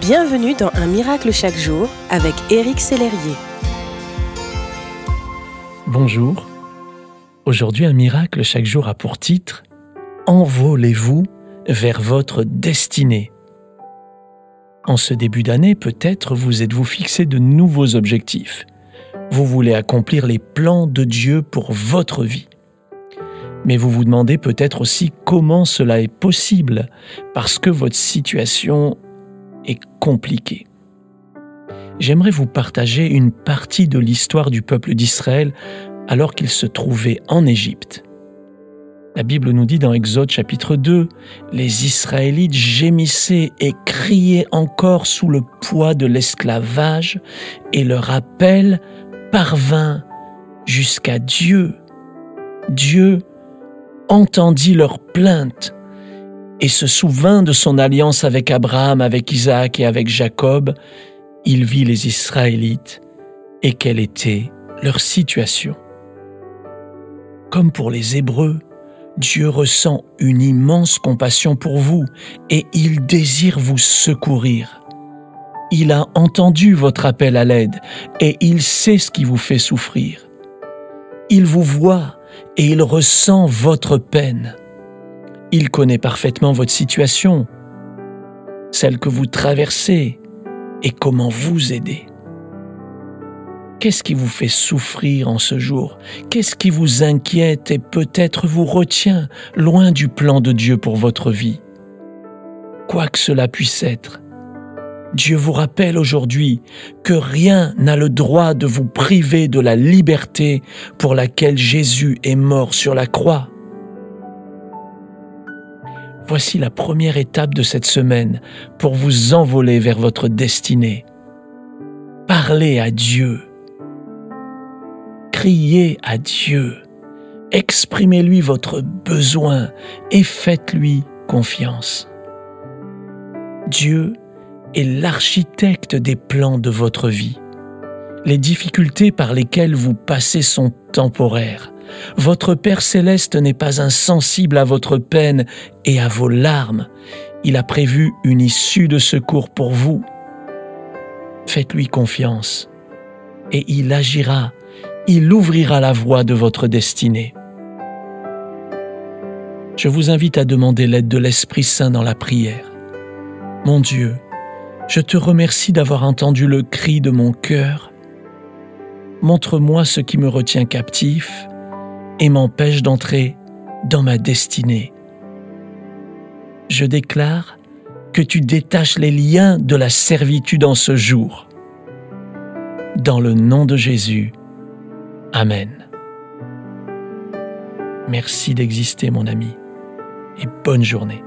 Bienvenue dans Un miracle chaque jour avec Éric Sellerier. Bonjour. Aujourd'hui, Un miracle chaque jour a pour titre Envolez-vous vers votre destinée. En ce début d'année, peut-être vous êtes-vous fixé de nouveaux objectifs. Vous voulez accomplir les plans de Dieu pour votre vie. Mais vous vous demandez peut-être aussi comment cela est possible, parce que votre situation est compliquée. J'aimerais vous partager une partie de l'histoire du peuple d'Israël alors qu'il se trouvait en Égypte. La Bible nous dit dans Exode chapitre 2, les Israélites gémissaient et criaient encore sous le poids de l'esclavage et leur appel parvint jusqu'à Dieu. Dieu entendit leurs plaintes et se souvint de son alliance avec Abraham, avec Isaac et avec Jacob. Il vit les Israélites et quelle était leur situation. Comme pour les Hébreux, Dieu ressent une immense compassion pour vous et il désire vous secourir. Il a entendu votre appel à l'aide et il sait ce qui vous fait souffrir. Il vous voit et il ressent votre peine. Il connaît parfaitement votre situation, celle que vous traversez et comment vous aider. Qu'est-ce qui vous fait souffrir en ce jour? Qu'est-ce qui vous inquiète et peut-être vous retient loin du plan de Dieu pour votre vie? Quoi que cela puisse être, Dieu vous rappelle aujourd'hui que rien n'a le droit de vous priver de la liberté pour laquelle Jésus est mort sur la croix. Voici la première étape de cette semaine pour vous envoler vers votre destinée. Parlez à Dieu criez à Dieu, exprimez-lui votre besoin et faites-lui confiance. Dieu est l'architecte des plans de votre vie. Les difficultés par lesquelles vous passez sont temporaires. Votre Père céleste n'est pas insensible à votre peine et à vos larmes. Il a prévu une issue de secours pour vous. Faites-lui confiance et il agira il ouvrira la voie de votre destinée. Je vous invite à demander l'aide de l'Esprit Saint dans la prière. Mon Dieu, je te remercie d'avoir entendu le cri de mon cœur. Montre-moi ce qui me retient captif et m'empêche d'entrer dans ma destinée. Je déclare que tu détaches les liens de la servitude en ce jour. Dans le nom de Jésus, Amen. Merci d'exister mon ami et bonne journée.